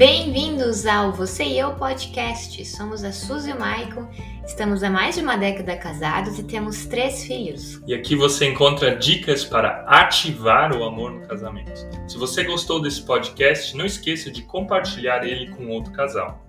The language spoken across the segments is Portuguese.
Bem-vindos ao Você e Eu Podcast. Somos a Suzy e o Maicon, estamos há mais de uma década casados e temos três filhos. E aqui você encontra dicas para ativar o amor no casamento. Se você gostou desse podcast, não esqueça de compartilhar ele com outro casal.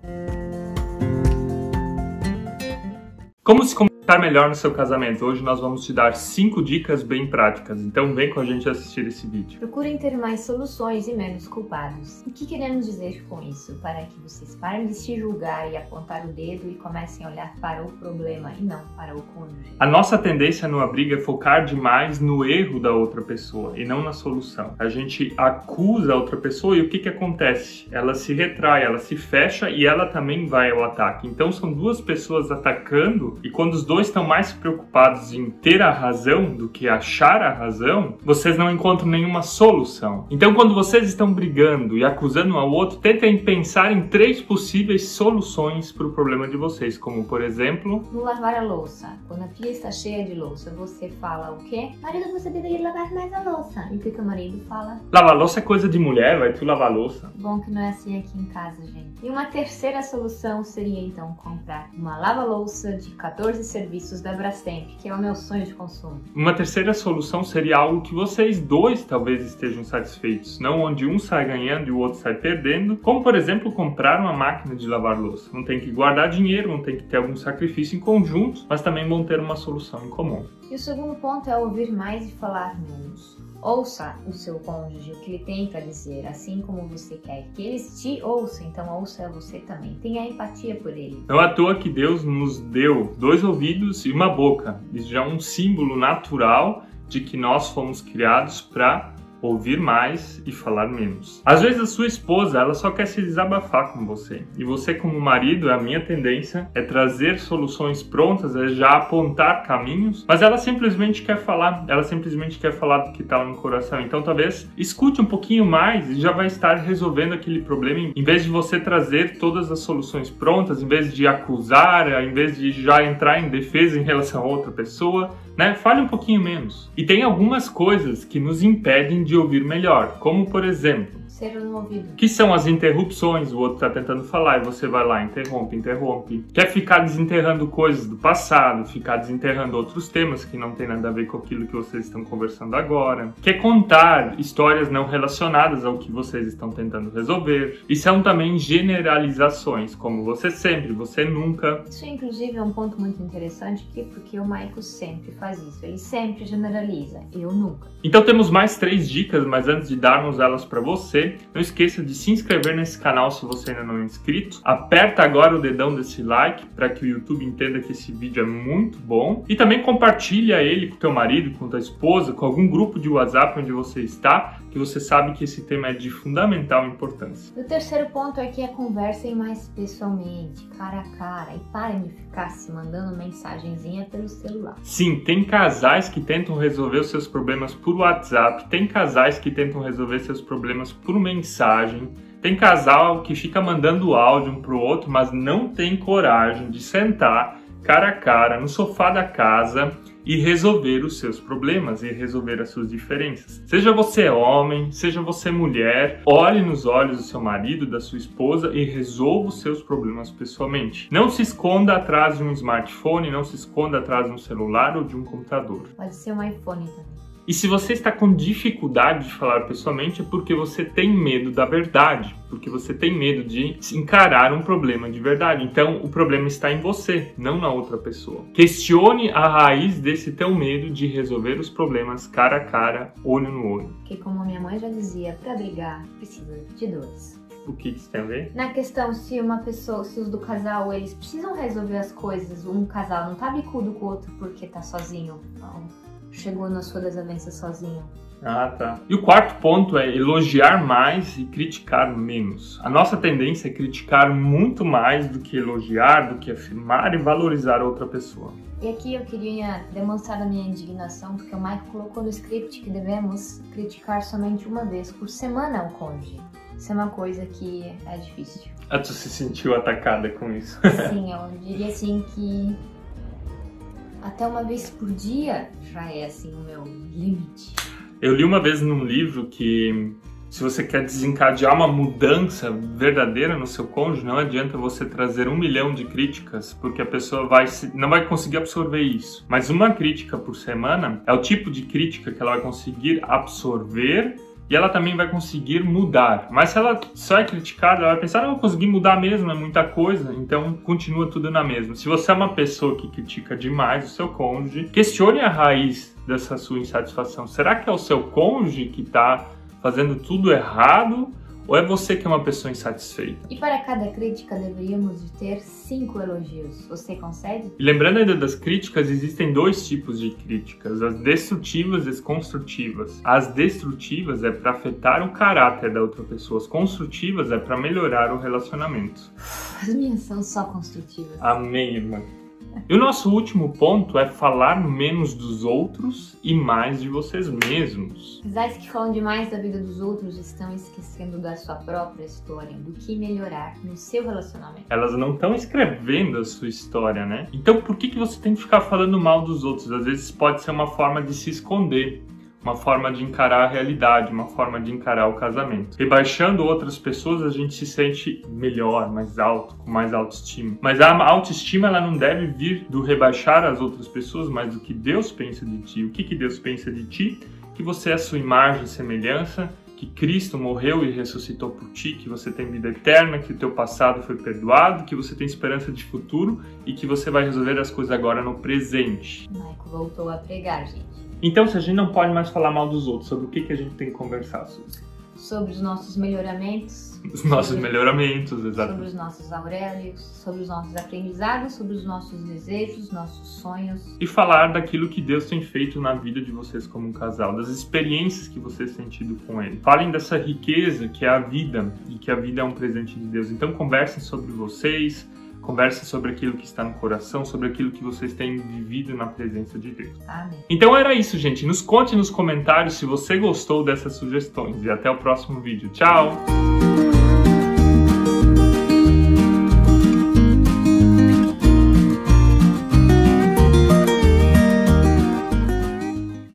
Como se estar melhor no seu casamento. Hoje nós vamos te dar cinco dicas bem práticas. Então vem com a gente assistir esse vídeo. Procurem ter mais soluções e menos culpados. O que queremos dizer com isso? Para que vocês parem de se julgar e apontar o dedo e comecem a olhar para o problema e não para o cônjuge. A nossa tendência numa briga é focar demais no erro da outra pessoa e não na solução. A gente acusa a outra pessoa e o que que acontece? Ela se retrai, ela se fecha e ela também vai ao ataque. Então são duas pessoas atacando e quando os dois estão mais preocupados em ter a razão do que achar a razão, vocês não encontram nenhuma solução. Então, quando vocês estão brigando e acusando um ao outro, tentem pensar em três possíveis soluções para o problema de vocês, como por exemplo, no lavar a louça. Quando a pia está cheia de louça, você fala o quê? Marido, você deveria lavar mais a louça. E o que, que o marido fala? Lavar louça é coisa de mulher, vai tu lavar louça. Bom que não é assim aqui em casa, gente. E uma terceira solução seria então comprar uma lava-louça de 14 serviços da Brastemp, que é o meu sonho de consumo. Uma terceira solução seria algo que vocês dois talvez estejam satisfeitos, não onde um sai ganhando e o outro sai perdendo, como por exemplo comprar uma máquina de lavar louça. Não tem que guardar dinheiro, não tem que ter algum sacrifício em conjunto, mas também vão ter uma solução em comum. E o segundo ponto é ouvir mais e falar menos. Ouça o seu cônjuge, o que ele tem para dizer, assim como você quer que eles te ouçam, então ouça você também. Tenha empatia por ele. Não é à toa que Deus nos deu dois ouvidos e uma boca. Isso já é um símbolo natural de que nós fomos criados para ouvir mais e falar menos. Às vezes a sua esposa, ela só quer se desabafar com você. E você como marido, a minha tendência é trazer soluções prontas, é já apontar caminhos, mas ela simplesmente quer falar, ela simplesmente quer falar do que está no coração. Então talvez escute um pouquinho mais e já vai estar resolvendo aquele problema em vez de você trazer todas as soluções prontas, em vez de acusar, em vez de já entrar em defesa em relação a outra pessoa, né? Fale um pouquinho menos. E tem algumas coisas que nos impedem de ouvir melhor, como por exemplo, no ouvido. Que são as interrupções, o outro está tentando falar e você vai lá, interrompe, interrompe. Quer ficar desenterrando coisas do passado, ficar desenterrando outros temas que não tem nada a ver com aquilo que vocês estão conversando agora. Quer contar histórias não relacionadas ao que vocês estão tentando resolver. E são também generalizações, como você sempre, você nunca. Isso, inclusive, é um ponto muito interessante aqui, porque o Michael sempre faz isso. Ele sempre generaliza, eu nunca. Então temos mais três dicas, mas antes de darmos elas para você, não esqueça de se inscrever nesse canal se você ainda não é inscrito. Aperta agora o dedão desse like para que o YouTube entenda que esse vídeo é muito bom. E também compartilha ele com teu marido, com tua esposa, com algum grupo de WhatsApp onde você está, que você sabe que esse tema é de fundamental importância. O terceiro ponto é que a conversem mais pessoalmente, cara a cara, e parem de ficar se mandando mensagenzinha pelo celular. Sim, tem casais que tentam resolver os seus problemas por WhatsApp, tem casais que tentam resolver seus problemas por mensagem. Tem casal que fica mandando áudio um pro outro, mas não tem coragem de sentar cara a cara no sofá da casa e resolver os seus problemas e resolver as suas diferenças. Seja você homem, seja você mulher, olhe nos olhos do seu marido, da sua esposa e resolva os seus problemas pessoalmente. Não se esconda atrás de um smartphone, não se esconda atrás de um celular ou de um computador. Pode ser um iPhone também. E se você está com dificuldade de falar pessoalmente, é porque você tem medo da verdade, porque você tem medo de encarar um problema de verdade. Então, o problema está em você, não na outra pessoa. Questione a raiz desse teu medo de resolver os problemas cara a cara, olho no olho. Que como minha mãe já dizia, para brigar precisa de dois. O que isso tem a ver? Na questão se uma pessoa, se os do casal, eles precisam resolver as coisas, um casal não tá bicudo com o outro porque tá sozinho. Não chegou na sua desavença sozinho. Ah, tá. E o quarto ponto é elogiar mais e criticar menos. A nossa tendência é criticar muito mais do que elogiar, do que afirmar e valorizar outra pessoa. E aqui eu queria demonstrar a minha indignação, porque o Mike colocou no script que devemos criticar somente uma vez por semana o cônjuge. Isso é uma coisa que é difícil. Ah, tu se sentiu atacada com isso? Sim, eu diria assim que até uma vez por dia já é assim o meu limite. Eu li uma vez num livro que Se você quer desencadear uma mudança verdadeira no seu cônjuge, não adianta você trazer um milhão de críticas, porque a pessoa vai não vai conseguir absorver isso. Mas uma crítica por semana é o tipo de crítica que ela vai conseguir absorver e ela também vai conseguir mudar. Mas se ela só é criticada, ela vai pensar, não, eu consegui mudar mesmo, é muita coisa, então continua tudo na mesma. Se você é uma pessoa que critica demais o seu cônjuge, questione a raiz dessa sua insatisfação. Será que é o seu cônjuge que está fazendo tudo errado ou é você que é uma pessoa insatisfeita? E para cada crítica deveríamos de ter cinco elogios. Você consegue? E lembrando ainda das críticas, existem dois tipos de críticas: as destrutivas e as construtivas. As destrutivas é para afetar o caráter da outra pessoa, as construtivas é para melhorar o relacionamento. As minhas são só construtivas. Amém, irmã. E o nosso último ponto é falar menos dos outros e mais de vocês mesmos. Casais que falam demais da vida dos outros estão esquecendo da sua própria história, do que melhorar no seu relacionamento. Elas não estão escrevendo a sua história, né? Então por que, que você tem que ficar falando mal dos outros? Às vezes pode ser uma forma de se esconder uma forma de encarar a realidade, uma forma de encarar o casamento. Rebaixando outras pessoas, a gente se sente melhor, mais alto, com mais autoestima. Mas a autoestima ela não deve vir do rebaixar as outras pessoas, mas do que Deus pensa de ti. O que, que Deus pensa de ti? Que você é a sua imagem e semelhança, que Cristo morreu e ressuscitou por ti, que você tem vida eterna, que o teu passado foi perdoado, que você tem esperança de futuro e que você vai resolver as coisas agora no presente. Michael voltou a pregar, gente. Então, se a gente não pode mais falar mal dos outros, sobre o que, que a gente tem que conversar, Suzy? Sobre os nossos melhoramentos. Os nossos sobre, melhoramentos, exato. Sobre os nossos aurélios, sobre os nossos aprendizados, sobre os nossos desejos, nossos sonhos. E falar daquilo que Deus tem feito na vida de vocês como um casal, das experiências que vocês têm tido com Ele. Falem dessa riqueza que é a vida e que a vida é um presente de Deus. Então, conversem sobre vocês Converse sobre aquilo que está no coração, sobre aquilo que vocês têm vivido na presença de Deus. Amém. Então era isso, gente. Nos conte nos comentários se você gostou dessas sugestões. E até o próximo vídeo. Tchau!